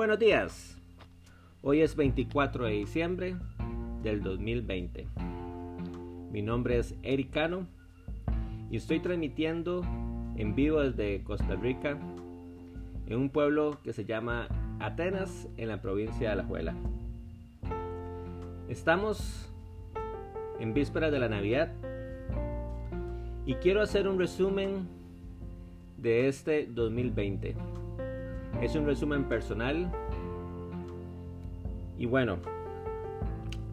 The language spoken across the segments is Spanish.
Buenos días. Hoy es 24 de diciembre del 2020. Mi nombre es Eric Cano y estoy transmitiendo en vivo desde Costa Rica en un pueblo que se llama Atenas en la provincia de Alajuela. Estamos en vísperas de la Navidad y quiero hacer un resumen de este 2020. Es un resumen personal. Y bueno,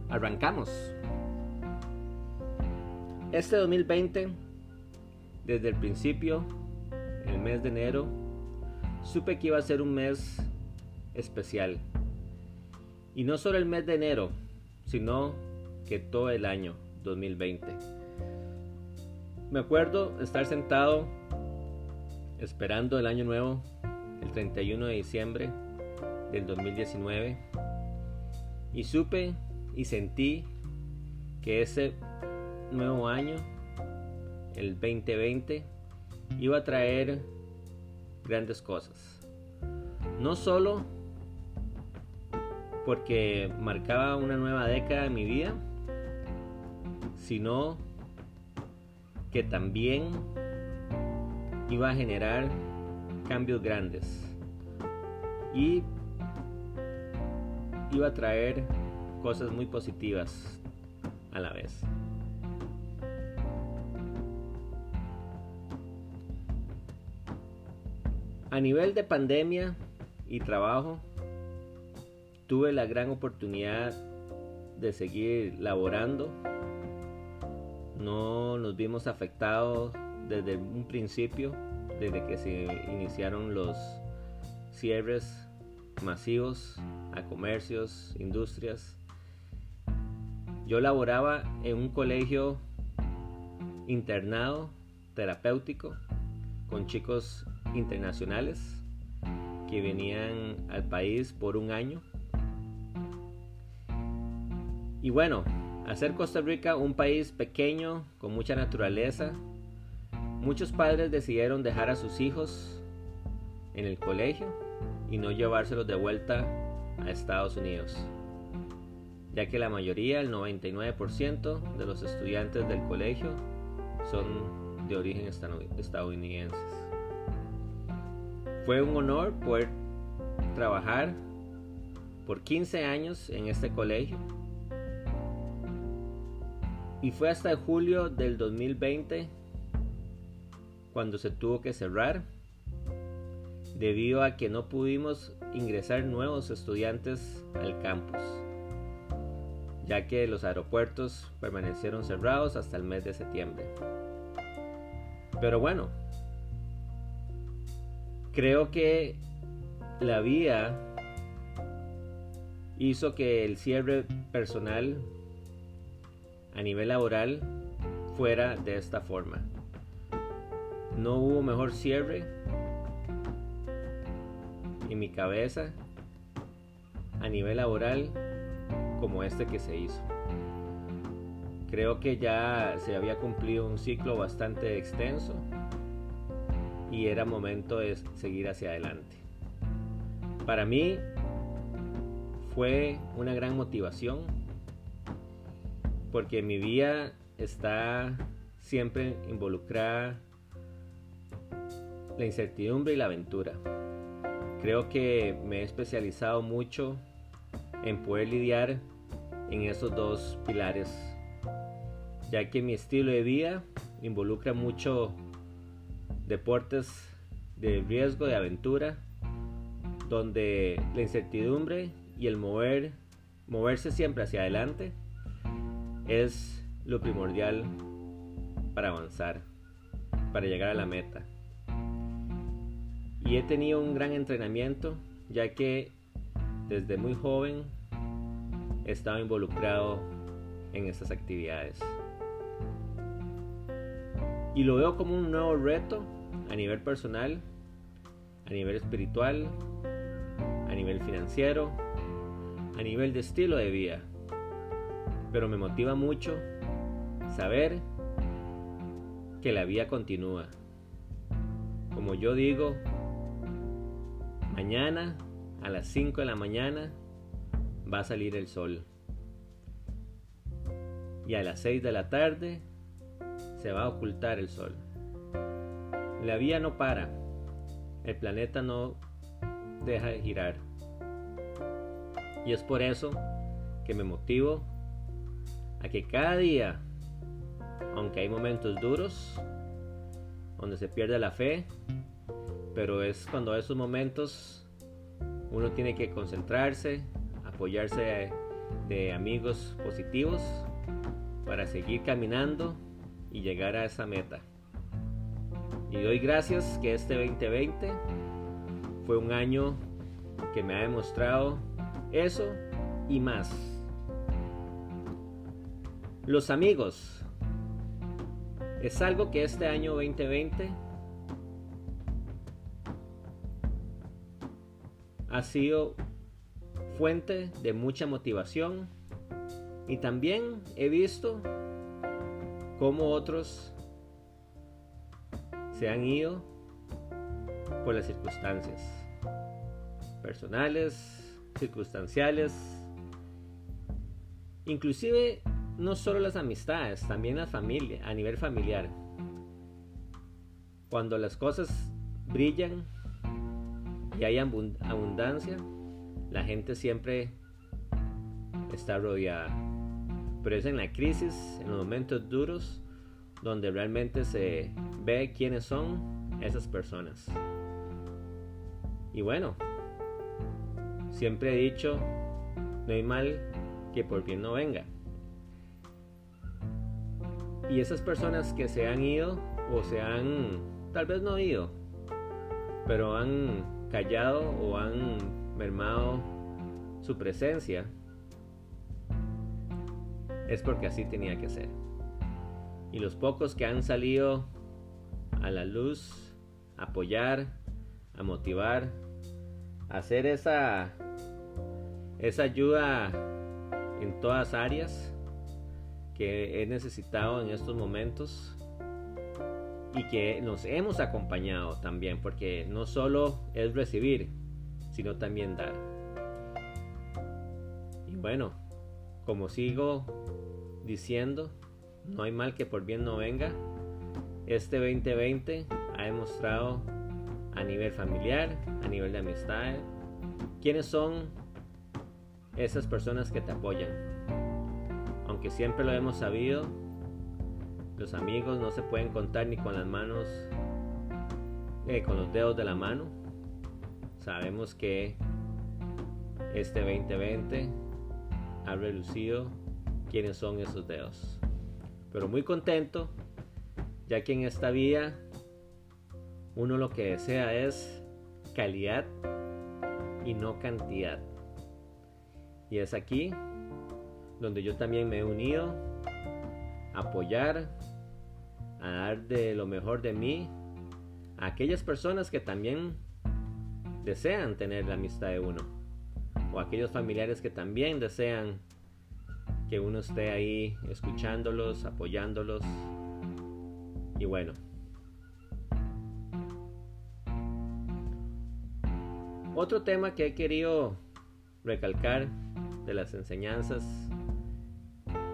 arrancamos. Este 2020, desde el principio, el mes de enero, supe que iba a ser un mes especial. Y no solo el mes de enero, sino que todo el año 2020. Me acuerdo estar sentado esperando el año nuevo, el 31 de diciembre del 2019, y supe y sentí que ese nuevo año, el 2020, iba a traer grandes cosas. No solo porque marcaba una nueva década en mi vida, sino que también iba a generar cambios grandes y iba a traer cosas muy positivas a la vez. A nivel de pandemia y trabajo, tuve la gran oportunidad de seguir laborando. No nos vimos afectados desde un principio, desde que se iniciaron los cierres masivos a comercios, industrias. Yo laboraba en un colegio internado terapéutico con chicos internacionales que venían al país por un año. Y bueno, hacer Costa Rica un país pequeño, con mucha naturaleza, muchos padres decidieron dejar a sus hijos en el colegio y no llevárselos de vuelta a Estados Unidos, ya que la mayoría, el 99% de los estudiantes del colegio son de origen estadounidenses. Fue un honor poder trabajar por 15 años en este colegio y fue hasta julio del 2020 cuando se tuvo que cerrar debido a que no pudimos ingresar nuevos estudiantes al campus, ya que los aeropuertos permanecieron cerrados hasta el mes de septiembre. Pero bueno, creo que la vía hizo que el cierre personal a nivel laboral fuera de esta forma. No hubo mejor cierre en mi cabeza a nivel laboral como este que se hizo. Creo que ya se había cumplido un ciclo bastante extenso y era momento de seguir hacia adelante. Para mí fue una gran motivación porque mi vida está siempre involucrada la incertidumbre y la aventura. Creo que me he especializado mucho en poder lidiar en esos dos pilares, ya que mi estilo de vida involucra mucho deportes de riesgo, de aventura, donde la incertidumbre y el mover, moverse siempre hacia adelante es lo primordial para avanzar, para llegar a la meta y he tenido un gran entrenamiento ya que desde muy joven he estado involucrado en estas actividades. Y lo veo como un nuevo reto a nivel personal, a nivel espiritual, a nivel financiero, a nivel de estilo de vida. Pero me motiva mucho saber que la vida continúa. Como yo digo, Mañana a las 5 de la mañana va a salir el sol. Y a las 6 de la tarde se va a ocultar el sol. La vía no para. El planeta no deja de girar. Y es por eso que me motivo a que cada día, aunque hay momentos duros, donde se pierde la fe, pero es cuando esos momentos uno tiene que concentrarse, apoyarse de, amigos positivos para seguir caminando y llegar a esa meta. Y doy gracias que este 2020 fue un año que me ha demostrado eso y más. Los amigos. Es algo que este año 2020 ha sido fuente de mucha motivación y también he visto cómo otros se han ido por las circunstancias personales, circunstanciales, inclusive no solo las amistades, también la familia, a nivel familiar. Cuando las cosas brillan y hay abundancia, la gente siempre está rodeada. Pero es en la crisis, en los momentos duros, donde realmente se ve quiénes son esas personas. Y bueno, siempre he dicho, no hay mal que por bien no venga. Y esas personas que se han ido o se han, tal vez no ido, pero han callado o han mermado su presencia, es porque así tenía que ser. Y los pocos que han salido a la luz, apoyar, a motivar, a hacer esa, esa ayuda en todas áreas que he necesitado en estos momentos y que nos hemos acompañado también, porque no solo es recibir, sino también dar. Y bueno, como sigo diciendo, no hay mal que por bien no venga. Este 2020 ha demostrado a nivel familiar, a nivel de amistad, quiénes son esas personas que te apoyan. Aunque siempre lo hemos sabido, los amigos no se pueden contar ni con las manos, eh, con los dedos de la mano. Sabemos que este 2020 ha relucido quiénes son esos dedos. Pero muy contento, ya que en esta vida uno lo que desea es calidad y no cantidad. Y es aquí donde yo también me he unido a apoyar, a dar de lo mejor de mí a aquellas personas que también desean tener la amistad de uno o aquellos familiares que también desean que uno esté ahí escuchándolos, apoyándolos y bueno. Otro tema que he querido recalcar de las enseñanzas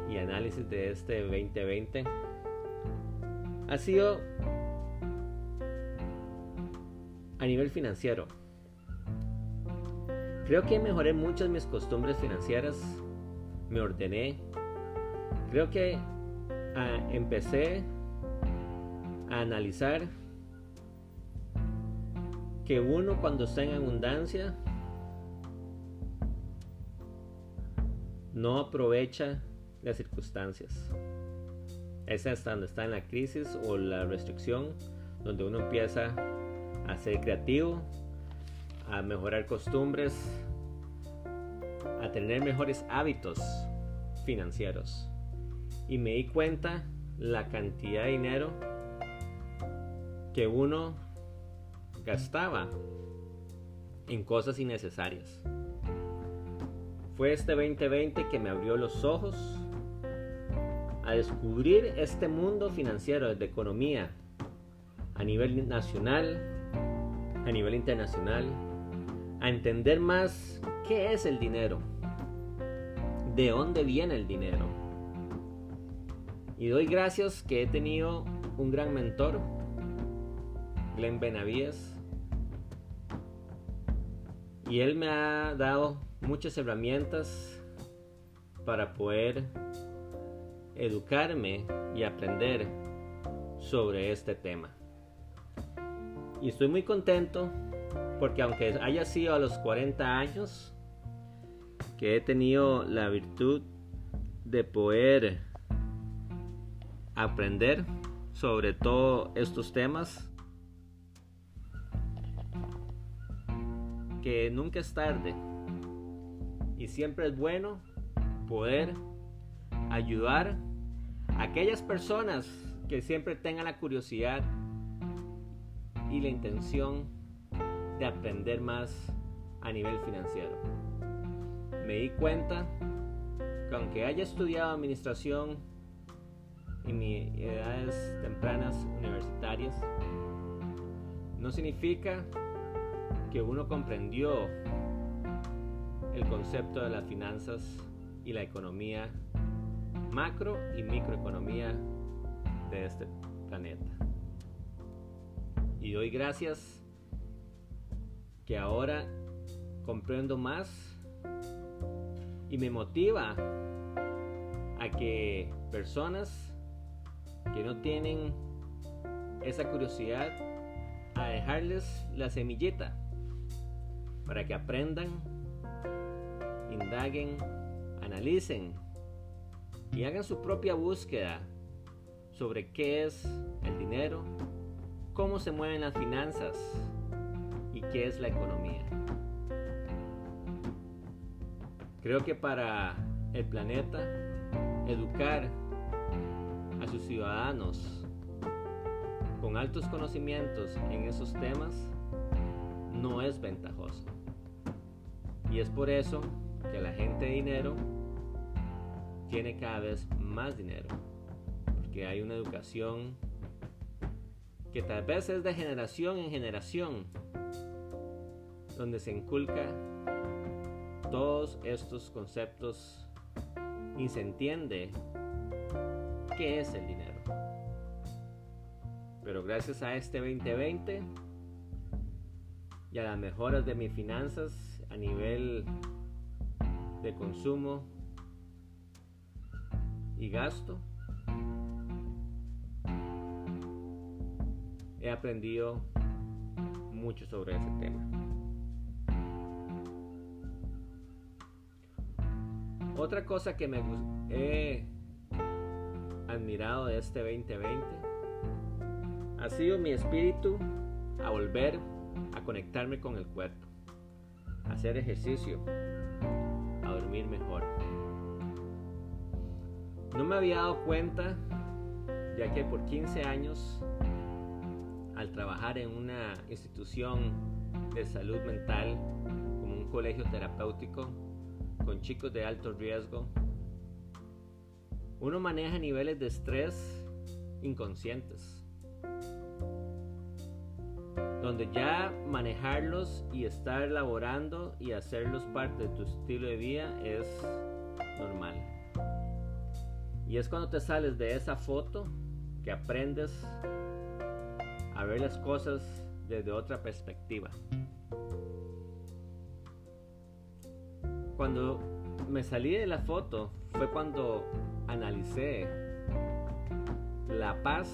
y análisis de este 2020 ha sido a nivel financiero. Creo que mejoré muchas mis costumbres financieras, me ordené. Creo que ah, empecé a analizar que uno cuando está en abundancia no aprovecha las circunstancias. Es hasta donde está en la crisis o la restricción donde uno empieza a ser creativo, a mejorar costumbres, a tener mejores hábitos financieros. Y me di cuenta la cantidad de dinero que uno gastaba en cosas innecesarias. Fue este 2020 que me abrió los ojos a descubrir este mundo financiero de economía a nivel nacional, a nivel internacional, a entender más qué es el dinero, de dónde viene el dinero. Y doy gracias que he tenido un gran mentor, Glenn Benavides, y él me ha dado muchas herramientas para poder educarme y aprender sobre este tema. Y estoy muy contento porque aunque haya sido a los 40 años que he tenido la virtud de poder aprender sobre todos estos temas, que nunca es tarde y siempre es bueno poder ayudar a aquellas personas que siempre tengan la curiosidad y la intención de aprender más a nivel financiero. Me di cuenta que aunque haya estudiado administración en mis edades tempranas universitarias, no significa que uno comprendió el concepto de las finanzas y la economía macro y microeconomía de este planeta. Y doy gracias que ahora comprendo más y me motiva a que personas que no tienen esa curiosidad a dejarles la semillita para que aprendan, indaguen, analicen y hagan su propia búsqueda sobre qué es el dinero, cómo se mueven las finanzas y qué es la economía. Creo que para el planeta, educar a sus ciudadanos con altos conocimientos en esos temas no es ventajoso. Y es por eso que la gente de dinero tiene cada vez más dinero. Porque hay una educación que tal vez es de generación en generación, donde se inculca todos estos conceptos y se entiende qué es el dinero. Pero gracias a este 2020 y a las mejoras de mis finanzas a nivel de consumo y gasto, he aprendido mucho sobre ese tema. Otra cosa que me he admirado de este 2020 ha sido mi espíritu a volver a conectarme con el cuerpo, a hacer ejercicio, a dormir mejor. No me había dado cuenta, ya que por 15 años, al trabajar en una institución de salud mental, como un colegio terapéutico, con chicos de alto riesgo, uno maneja niveles de estrés inconscientes, donde ya manejarlos y estar laborando y hacerlos parte de tu estilo de vida es normal. Y es cuando te sales de esa foto que aprendes a ver las cosas desde otra perspectiva. Cuando me salí de la foto fue cuando analicé la paz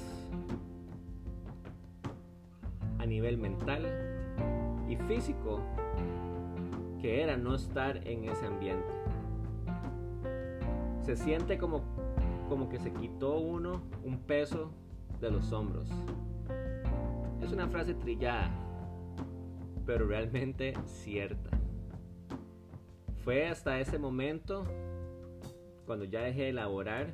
a nivel mental y físico que era no estar en ese ambiente. Se siente como, como que se quitó uno un peso de los hombros. Es una frase trillada, pero realmente cierta. Fue hasta ese momento, cuando ya dejé de elaborar,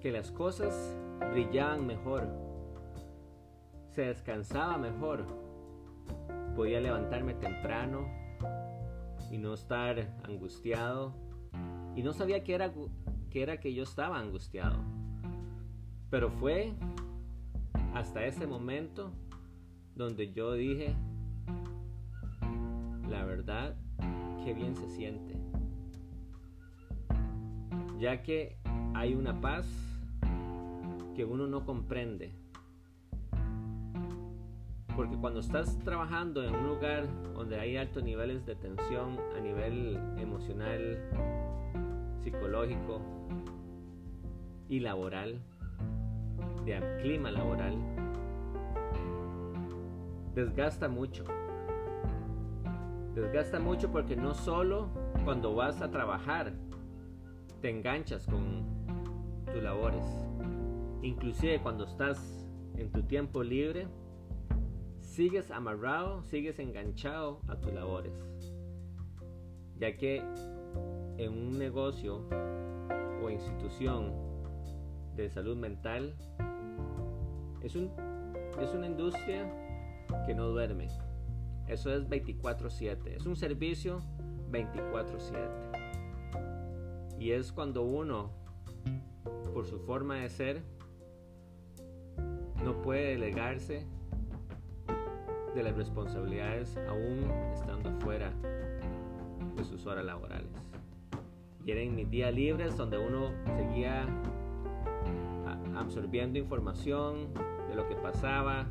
que las cosas brillaban mejor, se descansaba mejor, podía levantarme temprano y no estar angustiado. Y no sabía que era, era que yo estaba angustiado. Pero fue hasta ese momento donde yo dije, la verdad, qué bien se siente. Ya que hay una paz que uno no comprende. Porque cuando estás trabajando en un lugar donde hay altos niveles de tensión a nivel emocional, psicológico y laboral, de clima laboral, desgasta mucho. Desgasta mucho porque no solo cuando vas a trabajar te enganchas con tus labores, inclusive cuando estás en tu tiempo libre, sigues amarrado, sigues enganchado a tus labores, ya que en un negocio o institución de salud mental es, un, es una industria que no duerme. Eso es 24/7. Es un servicio 24/7. Y es cuando uno, por su forma de ser, no puede delegarse de las responsabilidades aún estando fuera de sus horas laborales. Eran mis días libres donde uno seguía absorbiendo información de lo que pasaba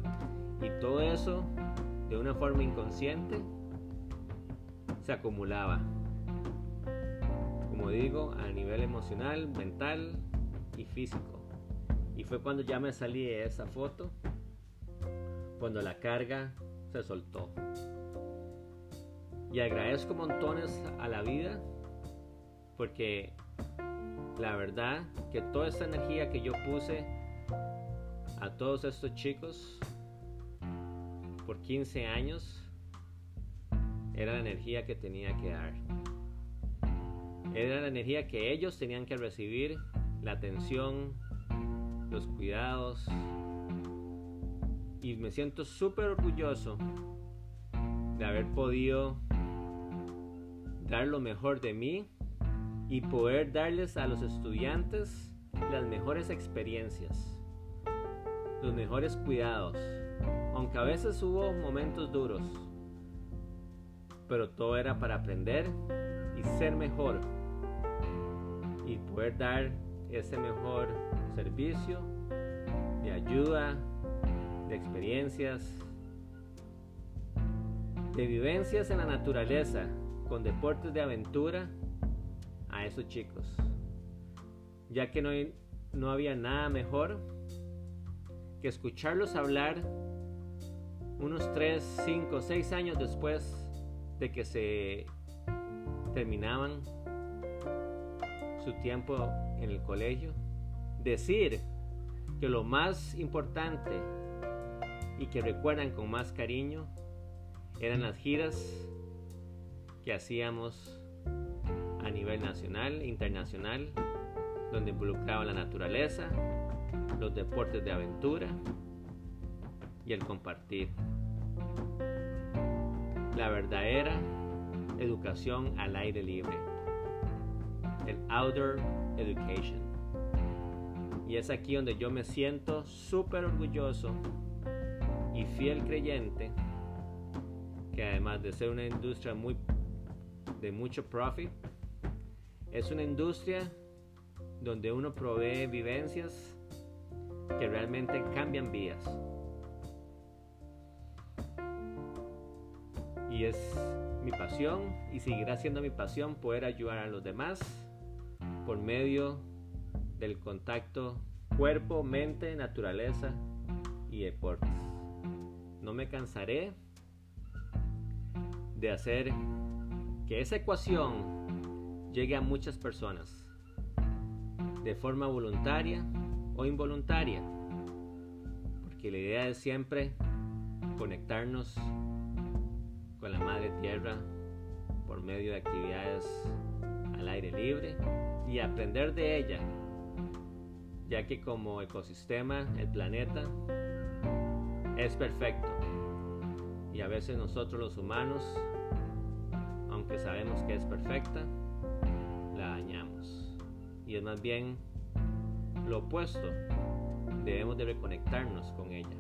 y todo eso de una forma inconsciente se acumulaba. Como digo, a nivel emocional, mental y físico. Y fue cuando ya me salí de esa foto, cuando la carga se soltó. Y agradezco montones a la vida porque la verdad que toda esta energía que yo puse a todos estos chicos por 15 años era la energía que tenía que dar. Era la energía que ellos tenían que recibir, la atención, los cuidados. Y me siento súper orgulloso de haber podido dar lo mejor de mí y poder darles a los estudiantes las mejores experiencias, los mejores cuidados aunque a veces hubo momentos duros, pero todo era para aprender y ser mejor y poder dar ese mejor servicio de ayuda, de experiencias, de vivencias en la naturaleza con deportes de aventura a esos chicos, ya que no, no había nada mejor que escucharlos hablar unos 3, 5, 6 años después de que se terminaban su tiempo en el colegio, decir que lo más importante y que recuerdan con más cariño eran las giras que hacíamos a nivel nacional, internacional, donde involucraba la naturaleza, los deportes de aventura y el compartir. La verdadera educación al aire libre. El outdoor education. Y es aquí donde yo me siento súper orgulloso y fiel creyente que además de ser una industria muy de mucho profit, es una industria donde uno provee vivencias que realmente cambian vidas. Y es mi pasión y seguirá siendo mi pasión poder ayudar a los demás por medio del contacto cuerpo, mente, naturaleza y deportes. No me cansaré de hacer que esa ecuación llegue a muchas personas de forma voluntaria o involuntaria. Porque la idea es siempre conectarnos con la madre tierra por medio de actividades al aire libre y aprender de ella, ya que como ecosistema el planeta es perfecto y a veces nosotros los humanos, aunque sabemos que es perfecta. Y es más bien lo opuesto, debemos de reconectarnos con ella.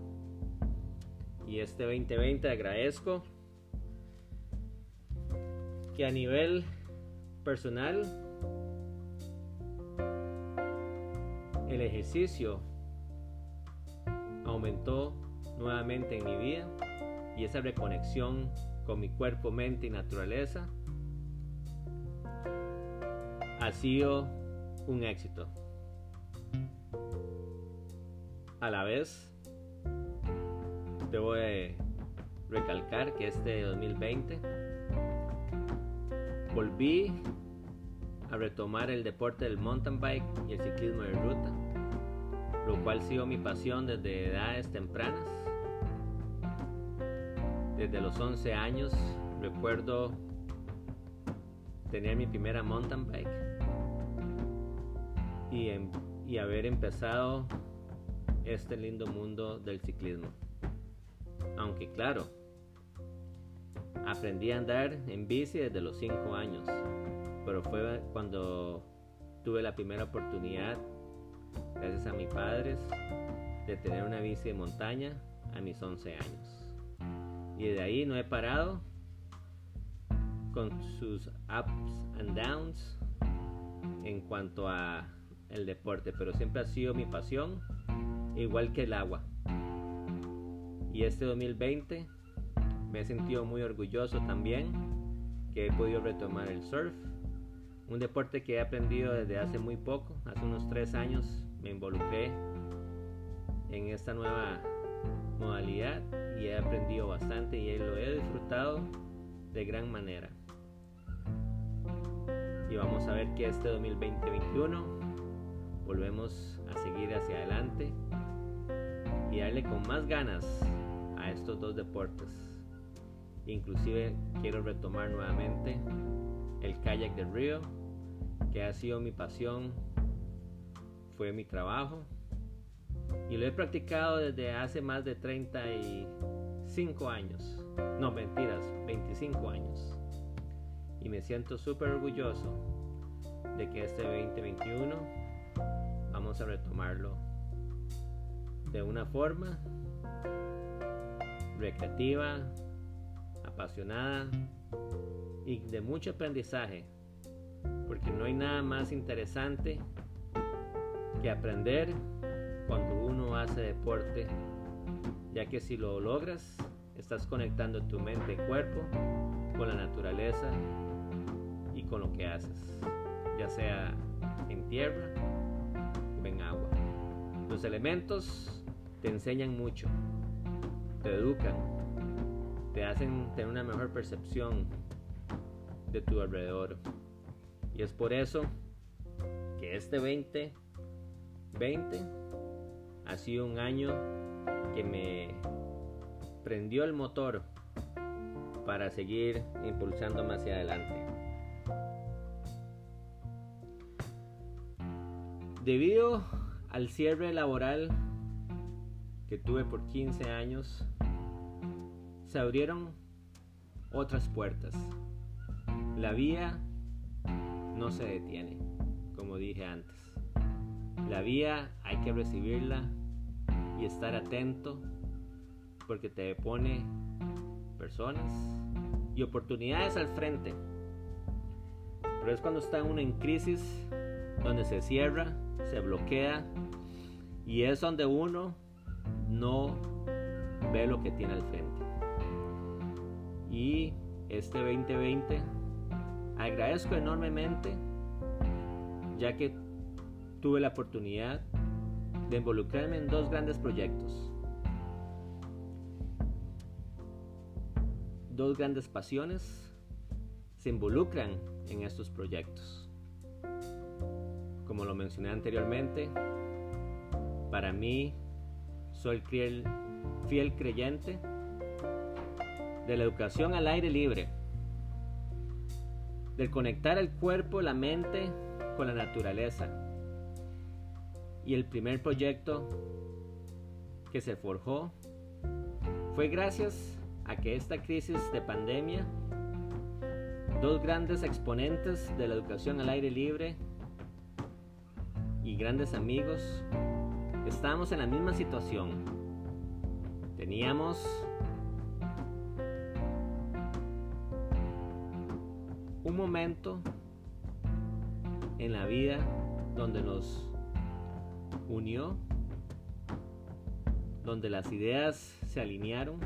Y este 2020 agradezco que a nivel personal el ejercicio aumentó nuevamente en mi vida y esa reconexión con mi cuerpo, mente y naturaleza ha sido un éxito. A la vez, debo recalcar que este 2020 volví a retomar el deporte del mountain bike y el ciclismo de ruta, lo cual ha sido mi pasión desde edades tempranas. Desde los 11 años recuerdo tener mi primera mountain bike y, y haber empezado este lindo mundo del ciclismo. Aunque claro, aprendí a andar en bici desde los 5 años pero fue cuando tuve la primera oportunidad, gracias a mis padres, de tener una bici de montaña a mis 11 años. Y de ahí no he parado con sus ups and downs en cuanto a el deporte, pero siempre ha sido mi pasión, igual que el agua. Y este 2020 me he sentido muy orgulloso también que he podido retomar el surf un deporte que he aprendido desde hace muy poco, hace unos tres años me involucré en esta nueva modalidad y he aprendido bastante y lo he disfrutado de gran manera. Y vamos a ver que este 2020-2021 volvemos a seguir hacia adelante y darle con más ganas a estos dos deportes. Inclusive quiero retomar nuevamente el kayak del río que ha sido mi pasión, fue mi trabajo y lo he practicado desde hace más de 35 años. No, mentiras, 25 años. Y me siento súper orgulloso de que este 2021 vamos a retomarlo de una forma recreativa, apasionada y de mucho aprendizaje porque no hay nada más interesante que aprender cuando uno hace deporte, ya que si lo logras, estás conectando tu mente y cuerpo con la naturaleza y con lo que haces, ya sea en tierra en agua. Los elementos te enseñan mucho, te educan, te hacen tener una mejor percepción de tu alrededor. Y es por eso que este 2020 ha sido un año que me prendió el motor para seguir impulsándome hacia adelante. Debido al cierre laboral que tuve por 15 años, se abrieron otras puertas. La vía no se detiene, como dije antes. La vía hay que recibirla y estar atento porque te pone personas y oportunidades al frente. Pero es cuando está uno en crisis, donde se cierra, se bloquea y es donde uno no ve lo que tiene al frente. Y este 2020 Agradezco enormemente ya que tuve la oportunidad de involucrarme en dos grandes proyectos. Dos grandes pasiones se involucran en estos proyectos. Como lo mencioné anteriormente, para mí soy fiel, fiel creyente de la educación al aire libre del conectar el cuerpo, la mente con la naturaleza. Y el primer proyecto que se forjó fue gracias a que esta crisis de pandemia, dos grandes exponentes de la educación al aire libre y grandes amigos, estábamos en la misma situación. Teníamos un momento en la vida donde nos unió, donde las ideas se alinearon,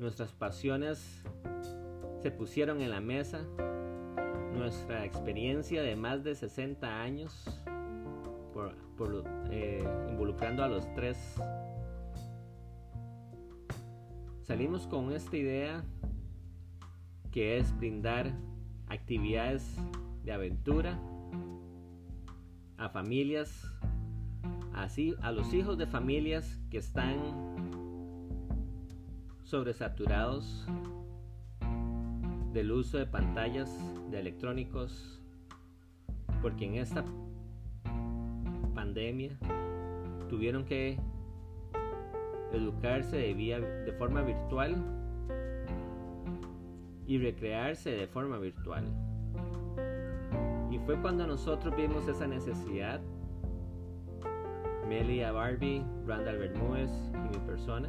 nuestras pasiones se pusieron en la mesa, nuestra experiencia de más de 60 años eh, involucrando a los tres. Salimos con esta idea que es brindar actividades de aventura a familias, así a los hijos de familias que están sobresaturados del uso de pantallas, de electrónicos, porque en esta pandemia tuvieron que educarse de, vía, de forma virtual y recrearse de forma virtual. Y fue cuando nosotros vimos esa necesidad, Melia Barbie, Randall Bermúdez y mi persona,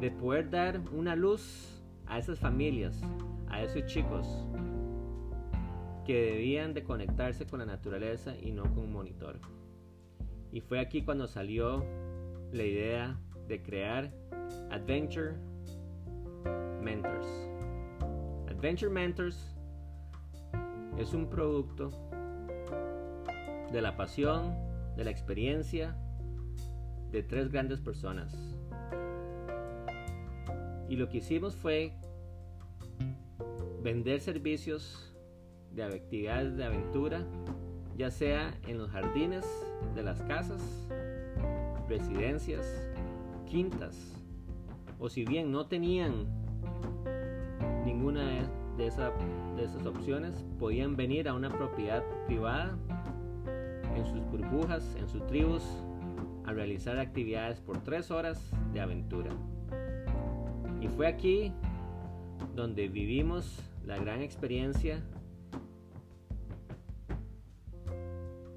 de poder dar una luz a esas familias, a esos chicos que debían de conectarse con la naturaleza y no con un monitor. Y fue aquí cuando salió la idea de crear Adventure Mentors. Adventure Mentors es un producto de la pasión, de la experiencia de tres grandes personas. Y lo que hicimos fue vender servicios de actividades de aventura ya sea en los jardines de las casas, residencias, quintas, o si bien no tenían ninguna de, esas opciones, podían venir a una propiedad privada en sus burbujas, en sus tribus, a realizar actividades por tres horas de aventura. Y fue aquí donde vivimos la gran experiencia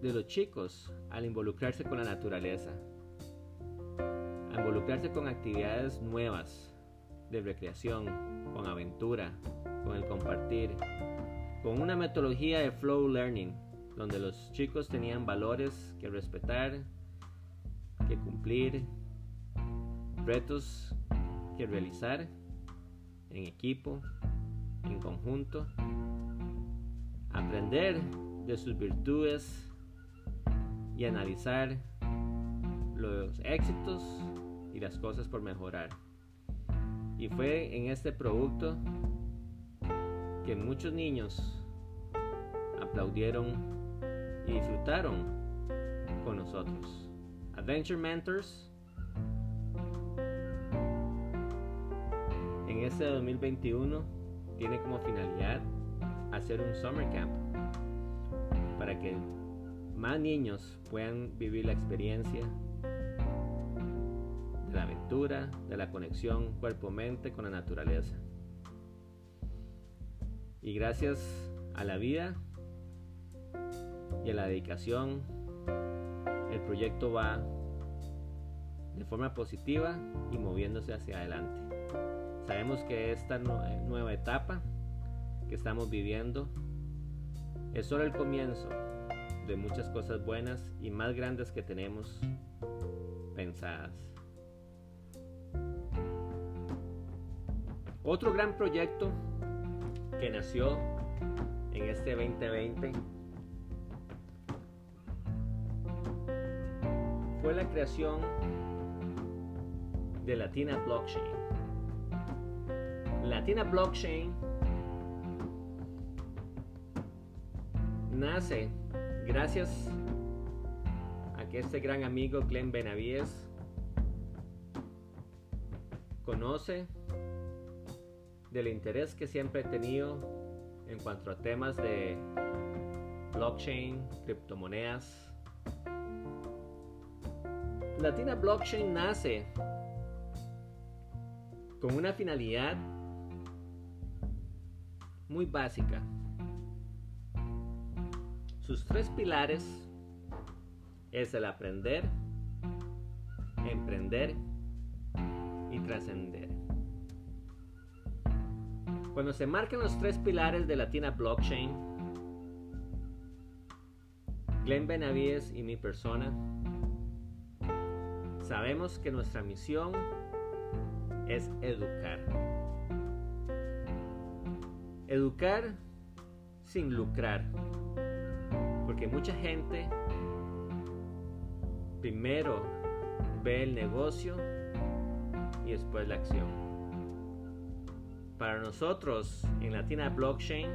de los chicos al involucrarse con la naturaleza, a involucrarse con actividades nuevas de recreación, con aventura, con el compartir, con una metodología de flow learning, donde los chicos tenían valores que respetar, que cumplir, retos que realizar en equipo, en conjunto, aprender de sus virtudes y analizar los éxitos y las cosas por mejorar. Y fue en este producto que muchos niños aplaudieron y disfrutaron con nosotros. Adventure Mentors en este 2021 tiene como finalidad hacer un summer camp para que más niños puedan vivir la experiencia de la aventura, de la conexión cuerpo-mente con la naturaleza. Y gracias a la vida y a la dedicación, el proyecto va de forma positiva y moviéndose hacia adelante. Sabemos que esta nueva etapa que estamos viviendo es solo el comienzo de muchas cosas buenas y más grandes que tenemos pensadas. Otro gran proyecto que nació en este 2020 fue la creación de Latina Blockchain. Latina Blockchain nace Gracias a que este gran amigo Glenn Benavides conoce del interés que siempre he tenido en cuanto a temas de blockchain, criptomonedas. Latina Blockchain nace con una finalidad muy básica sus tres pilares es el aprender, emprender y trascender. Cuando se marcan los tres pilares de Latina Blockchain, Glenn Benavides y mi persona, sabemos que nuestra misión es educar. Educar sin lucrar. Porque mucha gente primero ve el negocio y después la acción. Para nosotros en Latina Blockchain,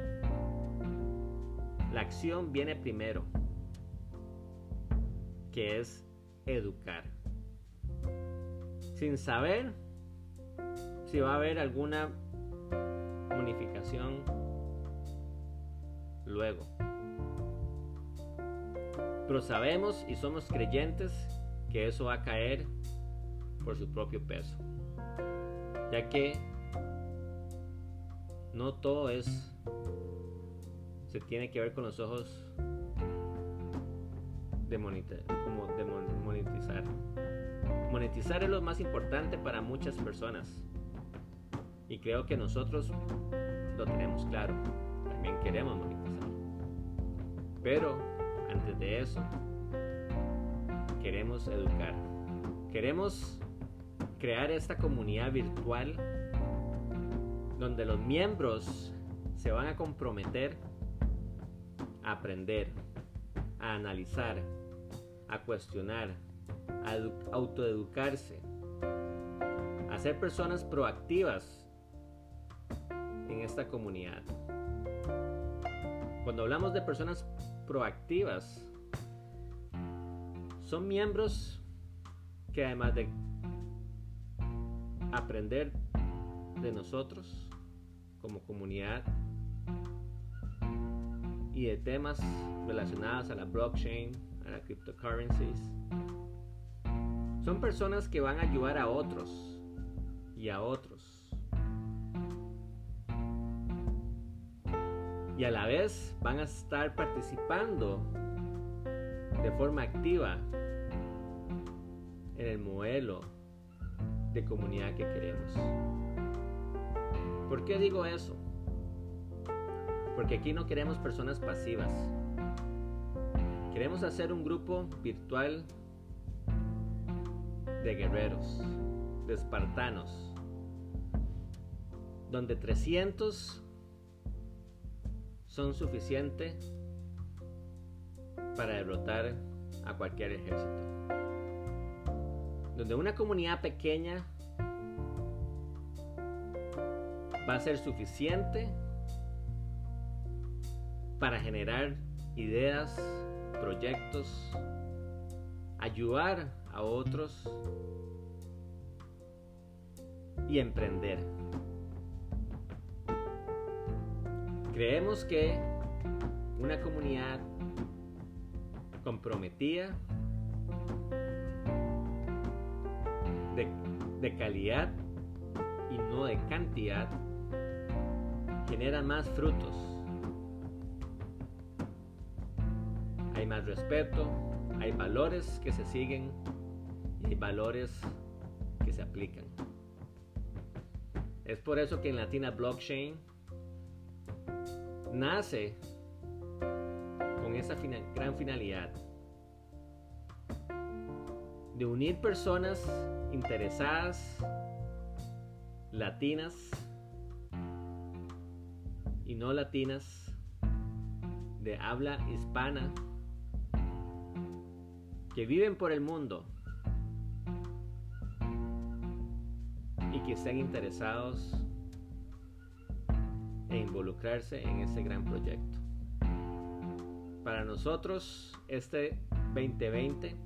la acción viene primero, que es educar. Sin saber si va a haber alguna unificación luego. Pero sabemos y somos creyentes que eso va a caer por su propio peso. Ya que no todo es se tiene que ver con los ojos de, como de monetizar. Monetizar es lo más importante para muchas personas. Y creo que nosotros lo tenemos claro. También queremos monetizar. Pero antes de eso, queremos educar. Queremos crear esta comunidad virtual donde los miembros se van a comprometer a aprender, a analizar, a cuestionar, a autoeducarse, a ser personas proactivas en esta comunidad. Cuando hablamos de personas proactivas, son miembros que además de aprender de nosotros como comunidad y de temas relacionados a la blockchain, a las cryptocurrencies, son personas que van a ayudar a otros y a otros y a la vez van a estar participando de forma activa en el modelo de comunidad que queremos. ¿Por qué digo eso? Porque aquí no queremos personas pasivas. Queremos hacer un grupo virtual de guerreros, de espartanos, donde 300 son suficientes para derrotar a cualquier ejército. Donde una comunidad pequeña va a ser suficiente para generar ideas, proyectos, ayudar a otros y emprender. Creemos que una comunidad comprometida de, calidad y no de cantidad genera más frutos. Hay más respeto, hay valores que se siguen y hay valores que se aplican. Es por eso que en Latina Blockchain nace con esa gran finalidad de unir personas interesadas, latinas y no latinas, de habla hispana, que viven por el mundo y que estén interesados e involucrarse en ese gran proyecto. Para nosotros, este 2020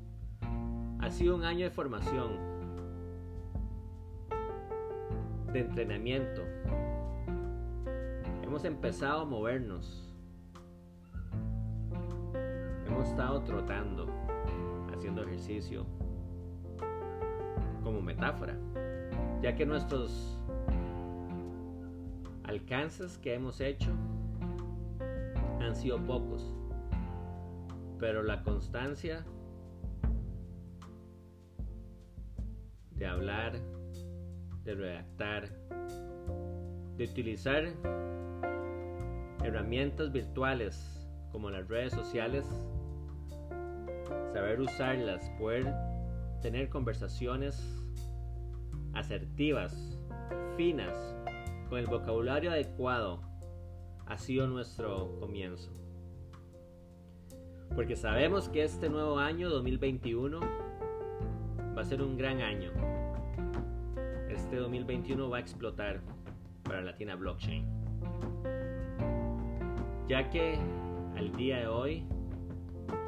ha sido un año de formación, de entrenamiento. Hemos empezado a movernos. Hemos estado trotando, haciendo ejercicio como metáfora, ya que nuestros alcances que hemos hecho han sido pocos, pero la constancia de hablar, de redactar, de utilizar herramientas virtuales como las redes sociales, saber usarlas, poder tener conversaciones asertivas, finas, con el vocabulario adecuado, ha sido nuestro comienzo. Porque sabemos que este nuevo año 2021 va a ser un gran año. Este 2021 va a explotar para Latina Blockchain. Ya que al día de hoy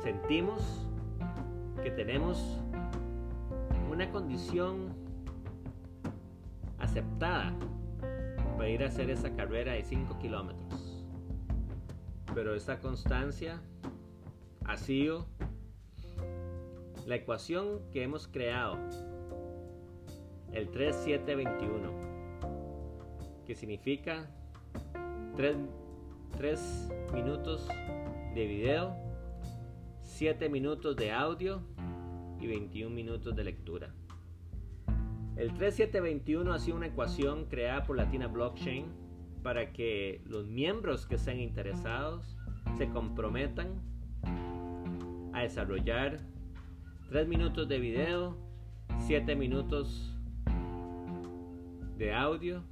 sentimos que tenemos una condición aceptada para ir a hacer esa carrera de 5 kilómetros. Pero esa constancia ha sido la ecuación que hemos creado, el 3721, que significa 3, 3 minutos de video, 7 minutos de audio y 21 minutos de lectura. El 3721 ha sido una ecuación creada por Latina Blockchain para que los miembros que sean interesados se comprometan a desarrollar 3 minutos de video, 7 minutos de audio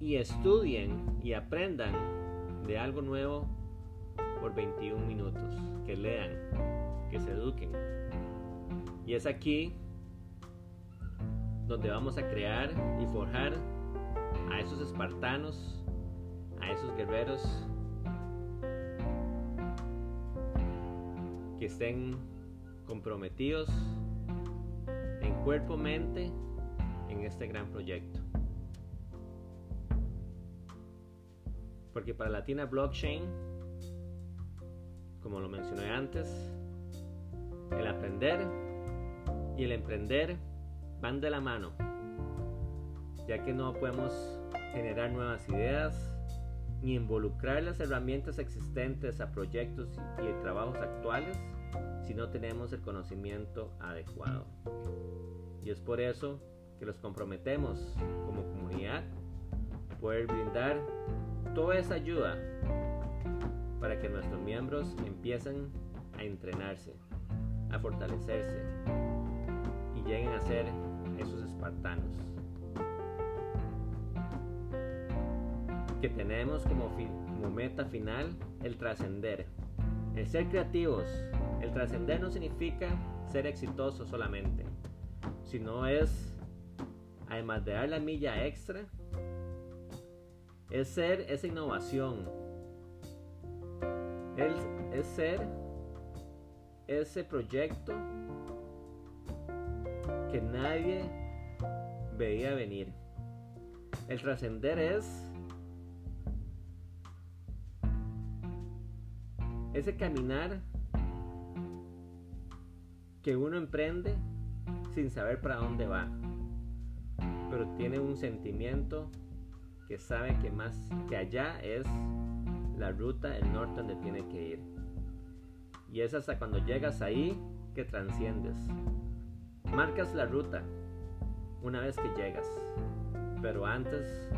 y estudien y aprendan de algo nuevo por 21 minutos, que lean, que se eduquen. Y es aquí donde vamos a crear y forjar a esos espartanos, a esos guerreros que estén comprometidos en cuerpo, mente en este gran proyecto. Porque para Latina Blockchain, como lo mencioné antes, el aprender y el emprender van de la mano, ya que no podemos generar nuevas ideas ni involucrar las herramientas existentes a proyectos y trabajos actuales si no tenemos el conocimiento adecuado. Y es por eso que los comprometemos como comunidad poder brindar toda esa ayuda para que nuestros miembros empiecen a entrenarse, a fortalecerse lleguen a ser esos espartanos. Que tenemos como, meta final el trascender, el ser creativos. El trascender no significa ser exitoso solamente, sino es, además de dar la milla extra, es ser esa innovación, es ser ese proyecto que nadie veía venir. El trascender es ese caminar que uno emprende sin saber para dónde va, pero tiene un sentimiento que sabe que más que allá es la ruta, el norte donde tiene que ir. Y es hasta cuando llegas ahí que transciendes. Marcas la ruta una vez que llegas, pero antes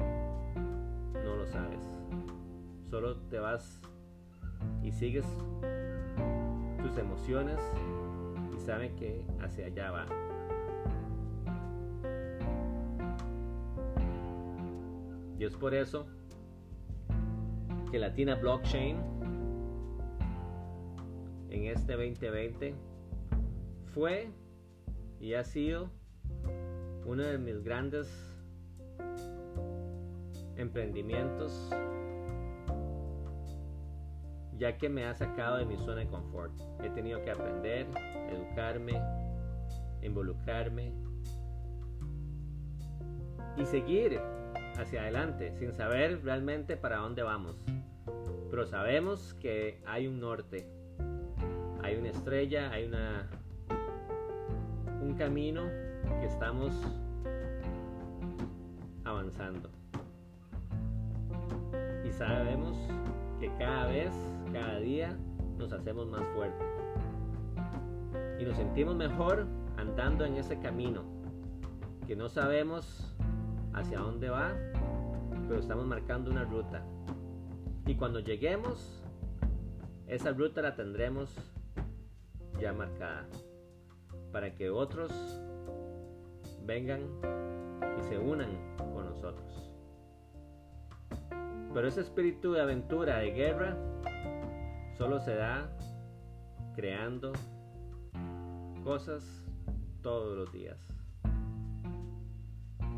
no lo sabes. Solo te vas y sigues tus emociones y saben que hacia allá va. Y es por eso que Latina Blockchain en este 2020 fue y ha sido uno de mis grandes emprendimientos ya que me ha sacado de mi zona de confort. He tenido que aprender, educarme, involucrarme y seguir hacia adelante sin saber realmente para dónde vamos. Pero sabemos que hay un norte, hay una estrella, hay una un camino que estamos avanzando. Y sabemos que cada vez, cada día, nos hacemos más fuertes. Y nos sentimos mejor andando en ese camino, que no sabemos hacia dónde va, pero estamos marcando una ruta. Y cuando lleguemos, esa ruta la tendremos ya marcada para que otros vengan y se unan con nosotros. Pero ese espíritu de aventura, de guerra, solo se da creando cosas todos los días.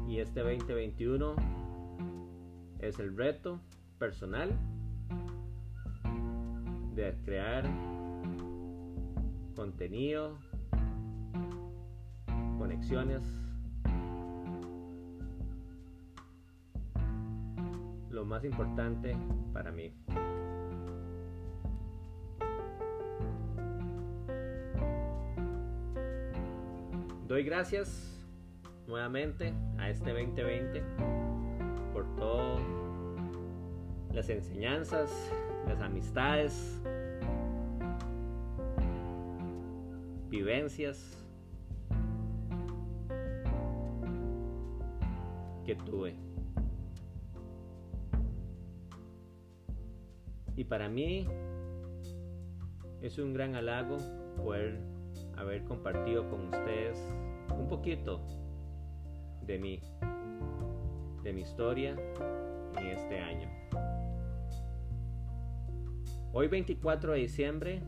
Y este 2021 es el reto personal de crear contenido, conexiones, lo más importante para mí. Doy gracias nuevamente a este 2020 por todas las enseñanzas, las amistades, vivencias tuve. Y para mí es un gran halago poder haber compartido con ustedes un poquito de mí, de mi historia en este año. Hoy 24 de diciembre,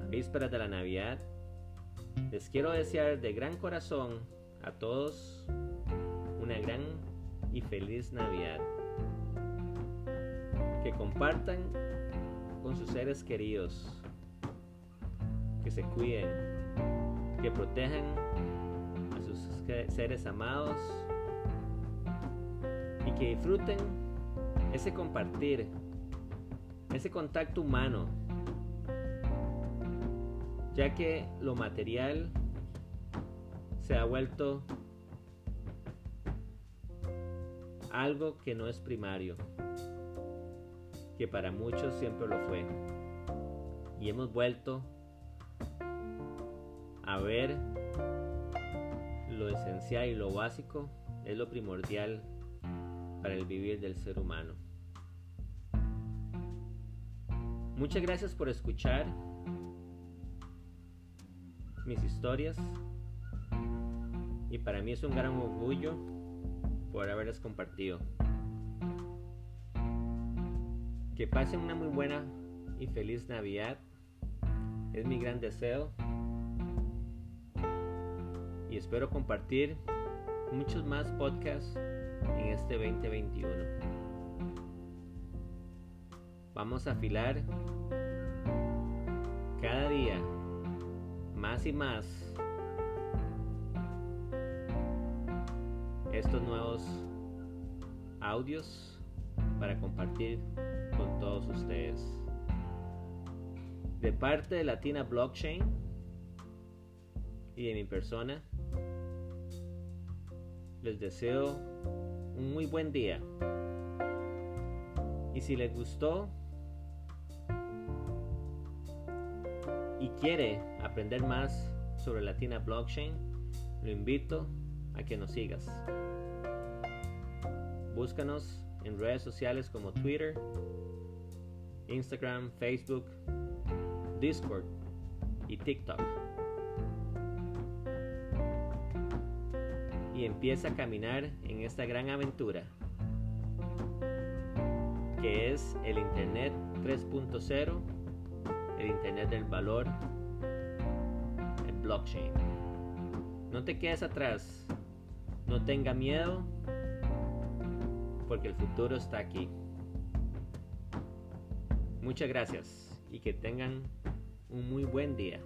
a vísperas de la Navidad, les quiero desear de gran corazón a todos una gran y feliz Navidad. Que compartan con sus seres queridos, que se cuiden, que protejan a sus seres amados y que disfruten ese compartir, ese contacto humano, ya que lo material se ha vuelto algo que no es primario, que para muchos siempre lo fue. Y hemos vuelto a ver lo esencial y lo básico es lo primordial para el vivir del ser humano. Muchas gracias por escuchar mis historias y para mí es un gran orgullo por haberles compartido. Que pasen una muy buena y feliz Navidad. Es mi gran deseo y espero compartir muchos más podcasts en este 2021. Vamos a afilar cada día más y más estos nuevos audios para compartir con todos ustedes. De parte de Latina Blockchain y de mi persona, les deseo un muy buen día. Y si les gustó y quiere aprender más sobre Latina Blockchain, lo invito a que nos sigas. Búscanos en redes sociales como Twitter, Instagram, Facebook, Discord y TikTok. y empieza a caminar en esta gran aventura que es el Internet 3.0, el Internet del valor, el blockchain. No te quedes atrás, no tenga miedo, porque el futuro está aquí. Muchas gracias y que tengan un muy buen día.